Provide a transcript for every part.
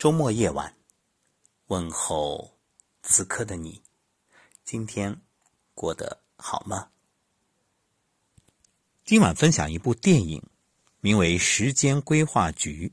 周末夜晚，问候此刻的你，今天过得好吗？今晚分享一部电影，名为《时间规划局》，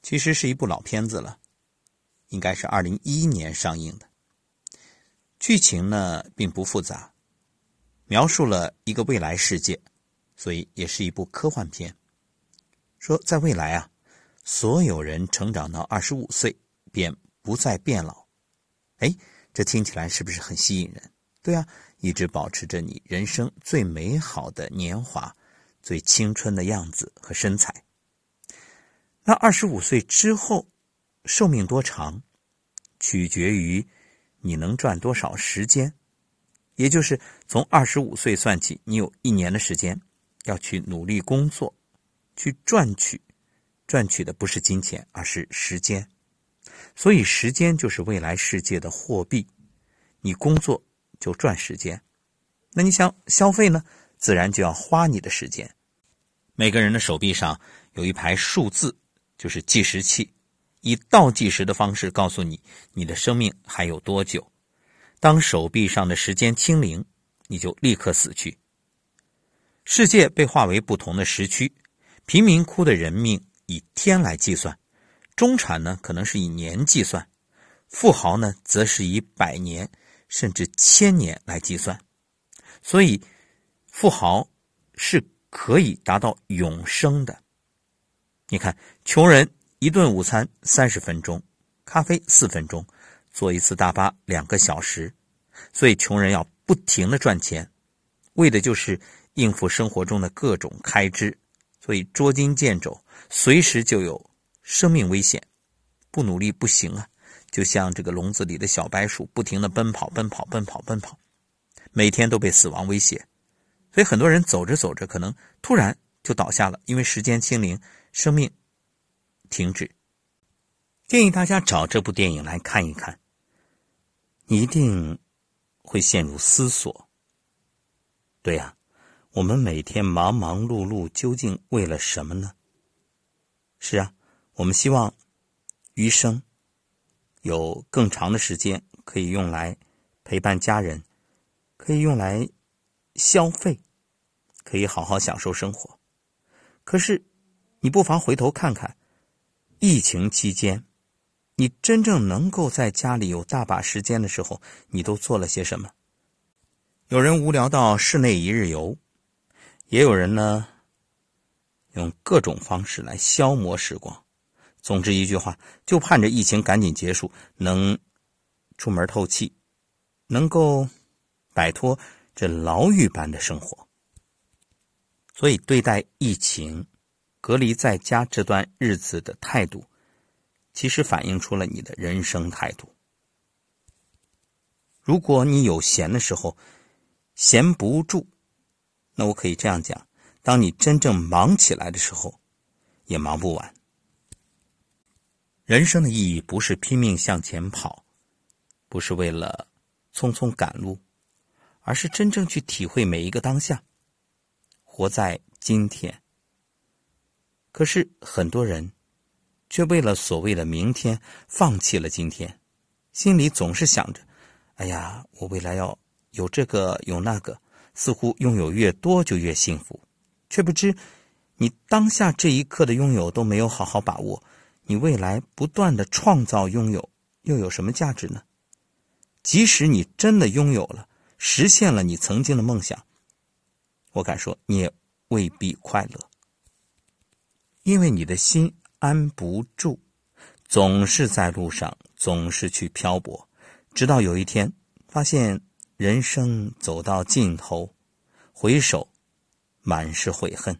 其实是一部老片子了，应该是二零一一年上映的。剧情呢并不复杂，描述了一个未来世界，所以也是一部科幻片。说在未来啊。所有人成长到二十五岁便不再变老，哎，这听起来是不是很吸引人？对啊，一直保持着你人生最美好的年华、最青春的样子和身材。那二十五岁之后，寿命多长，取决于你能赚多少时间，也就是从二十五岁算起，你有一年的时间要去努力工作，去赚取。赚取的不是金钱，而是时间，所以时间就是未来世界的货币。你工作就赚时间，那你想消费呢？自然就要花你的时间。每个人的手臂上有一排数字，就是计时器，以倒计时的方式告诉你你的生命还有多久。当手臂上的时间清零，你就立刻死去。世界被划为不同的时区，贫民窟的人命。以天来计算，中产呢可能是以年计算，富豪呢则是以百年甚至千年来计算。所以，富豪是可以达到永生的。你看，穷人一顿午餐三十分钟，咖啡四分钟，坐一次大巴两个小时。所以，穷人要不停的赚钱，为的就是应付生活中的各种开支。所以捉襟见肘。随时就有生命危险，不努力不行啊！就像这个笼子里的小白鼠，不停的奔跑、奔跑、奔跑、奔跑，每天都被死亡威胁。所以很多人走着走着，可能突然就倒下了，因为时间清零，生命停止。建议大家找这部电影来看一看，你一定会陷入思索。对呀，我们每天忙忙碌碌，究竟为了什么呢？是啊，我们希望余生有更长的时间可以用来陪伴家人，可以用来消费，可以好好享受生活。可是，你不妨回头看看，疫情期间，你真正能够在家里有大把时间的时候，你都做了些什么？有人无聊到室内一日游，也有人呢。用各种方式来消磨时光，总之一句话，就盼着疫情赶紧结束，能出门透气，能够摆脱这牢狱般的生活。所以，对待疫情、隔离在家这段日子的态度，其实反映出了你的人生态度。如果你有闲的时候，闲不住，那我可以这样讲。当你真正忙起来的时候，也忙不完。人生的意义不是拼命向前跑，不是为了匆匆赶路，而是真正去体会每一个当下，活在今天。可是很多人却为了所谓的明天，放弃了今天，心里总是想着：“哎呀，我未来要有这个有那个，似乎拥有越多就越幸福。”却不知，你当下这一刻的拥有都没有好好把握，你未来不断的创造拥有又有什么价值呢？即使你真的拥有了，实现了你曾经的梦想，我敢说你也未必快乐，因为你的心安不住，总是在路上，总是去漂泊，直到有一天发现人生走到尽头，回首。满是悔恨，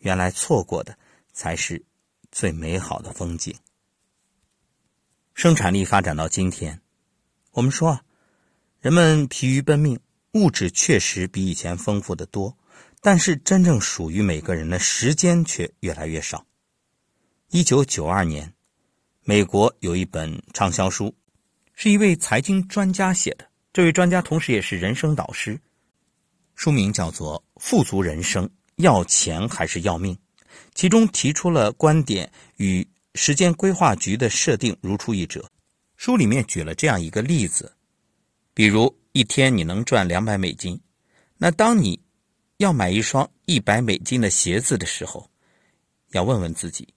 原来错过的才是最美好的风景。生产力发展到今天，我们说啊，人们疲于奔命，物质确实比以前丰富的多，但是真正属于每个人的时间却越来越少。一九九二年，美国有一本畅销书，是一位财经专家写的，这位专家同时也是人生导师。书名叫做《富足人生：要钱还是要命》，其中提出了观点与时间规划局的设定如出一辙。书里面举了这样一个例子，比如一天你能赚两百美金，那当你要买一双一百美金的鞋子的时候，要问问自己，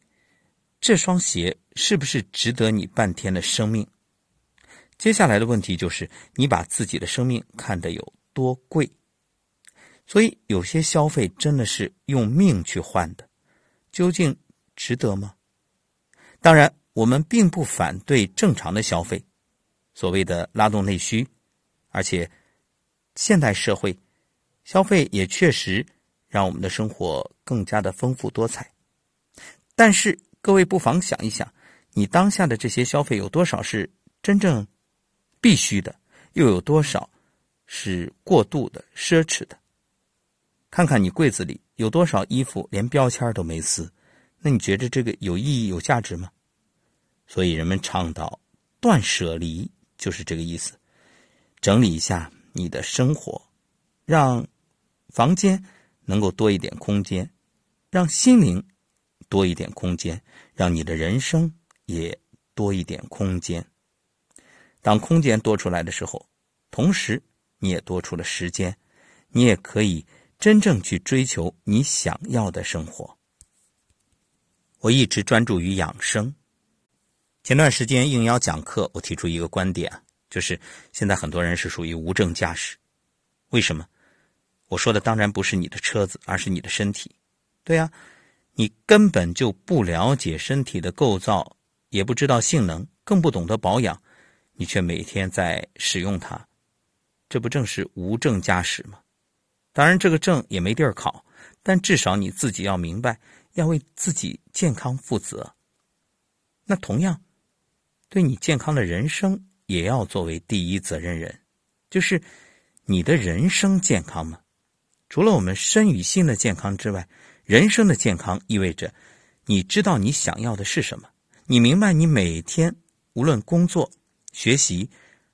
这双鞋是不是值得你半天的生命？接下来的问题就是，你把自己的生命看得有多贵？所以有些消费真的是用命去换的，究竟值得吗？当然，我们并不反对正常的消费，所谓的拉动内需，而且现代社会消费也确实让我们的生活更加的丰富多彩。但是各位不妨想一想，你当下的这些消费有多少是真正必须的，又有多少是过度的奢侈的？看看你柜子里有多少衣服，连标签都没撕，那你觉得这个有意义、有价值吗？所以人们倡导断舍离，就是这个意思。整理一下你的生活，让房间能够多一点空间，让心灵多一点空间，让你的人生也多一点空间。当空间多出来的时候，同时你也多出了时间，你也可以。真正去追求你想要的生活。我一直专注于养生。前段时间应邀讲课，我提出一个观点，就是现在很多人是属于无证驾驶。为什么？我说的当然不是你的车子，而是你的身体。对呀，你根本就不了解身体的构造，也不知道性能，更不懂得保养，你却每天在使用它，这不正是无证驾驶吗？当然，这个证也没地儿考，但至少你自己要明白，要为自己健康负责。那同样，对你健康的人生也要作为第一责任人，就是你的人生健康嘛。除了我们身与心的健康之外，人生的健康意味着你知道你想要的是什么，你明白你每天无论工作、学习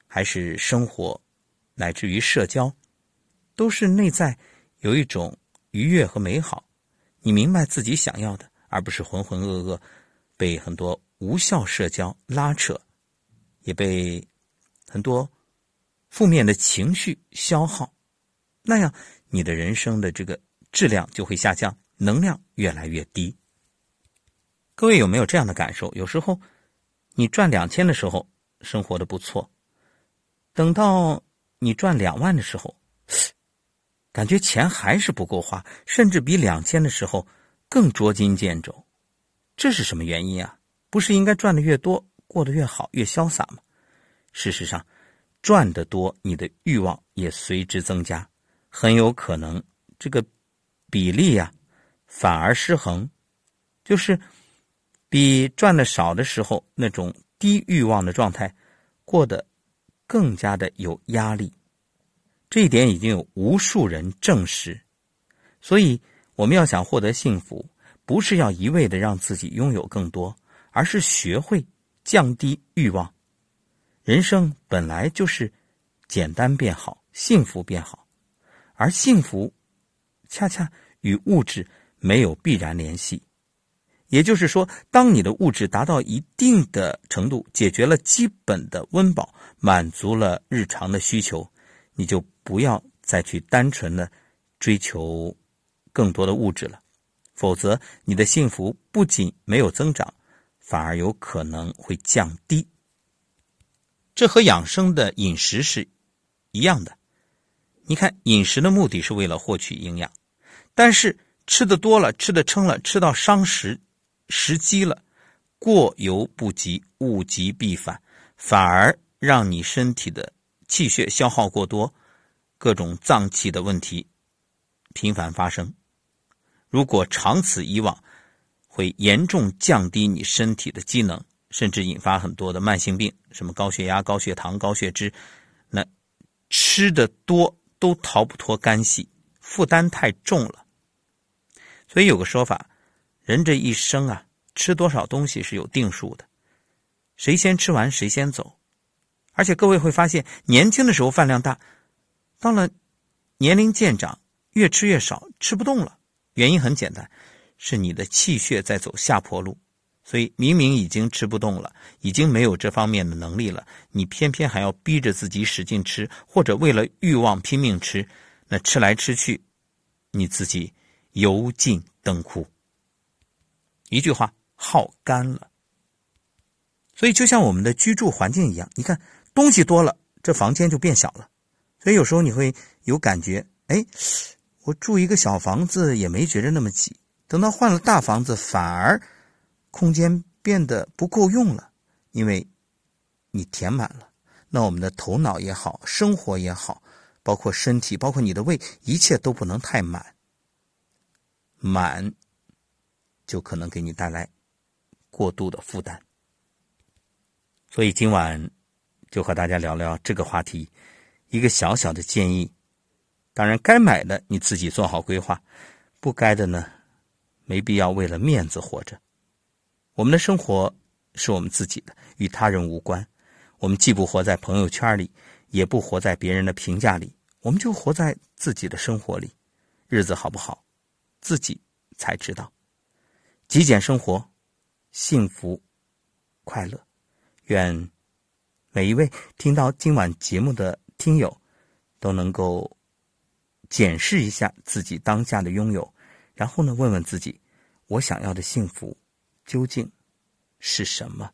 还是生活，乃至于社交。都是内在有一种愉悦和美好，你明白自己想要的，而不是浑浑噩噩，被很多无效社交拉扯，也被很多负面的情绪消耗，那样你的人生的这个质量就会下降，能量越来越低。各位有没有这样的感受？有时候你赚两千的时候生活的不错，等到你赚两万的时候。感觉钱还是不够花，甚至比两千的时候更捉襟见肘，这是什么原因啊？不是应该赚的越多，过得越好，越潇洒吗？事实上，赚得多，你的欲望也随之增加，很有可能这个比例呀反而失衡，就是比赚的少的时候那种低欲望的状态过得更加的有压力。这一点已经有无数人证实，所以我们要想获得幸福，不是要一味的让自己拥有更多，而是学会降低欲望。人生本来就是简单变好，幸福变好，而幸福恰恰与物质没有必然联系。也就是说，当你的物质达到一定的程度，解决了基本的温饱，满足了日常的需求。你就不要再去单纯的追求更多的物质了，否则你的幸福不仅没有增长，反而有可能会降低。这和养生的饮食是一样的。你看，饮食的目的是为了获取营养，但是吃的多了，吃的撑了，吃到伤食时机了，过犹不及，物极必反，反而让你身体的。气血消耗过多，各种脏器的问题频繁发生。如果长此以往，会严重降低你身体的机能，甚至引发很多的慢性病，什么高血压、高血糖、高血脂。那吃的多都逃不脱干系，负担太重了。所以有个说法，人这一生啊，吃多少东西是有定数的，谁先吃完谁先走。而且各位会发现，年轻的时候饭量大，到了年龄渐长，越吃越少，吃不动了。原因很简单，是你的气血在走下坡路。所以明明已经吃不动了，已经没有这方面的能力了，你偏偏还要逼着自己使劲吃，或者为了欲望拼命吃，那吃来吃去，你自己油尽灯枯。一句话，耗干了。所以就像我们的居住环境一样，你看东西多了，这房间就变小了。所以有时候你会有感觉，哎，我住一个小房子也没觉得那么挤，等到换了大房子，反而。空间变得不够用了，因为你填满了。那我们的头脑也好，生活也好，包括身体，包括你的胃，一切都不能太满。满就可能给你带来过度的负担。所以今晚就和大家聊聊这个话题，一个小小的建议。当然，该买的你自己做好规划，不该的呢，没必要为了面子活着。我们的生活是我们自己的，与他人无关。我们既不活在朋友圈里，也不活在别人的评价里，我们就活在自己的生活里。日子好不好，自己才知道。极简生活，幸福快乐。愿每一位听到今晚节目的听友都能够检视一下自己当下的拥有，然后呢，问问自己：我想要的幸福。究竟是什么？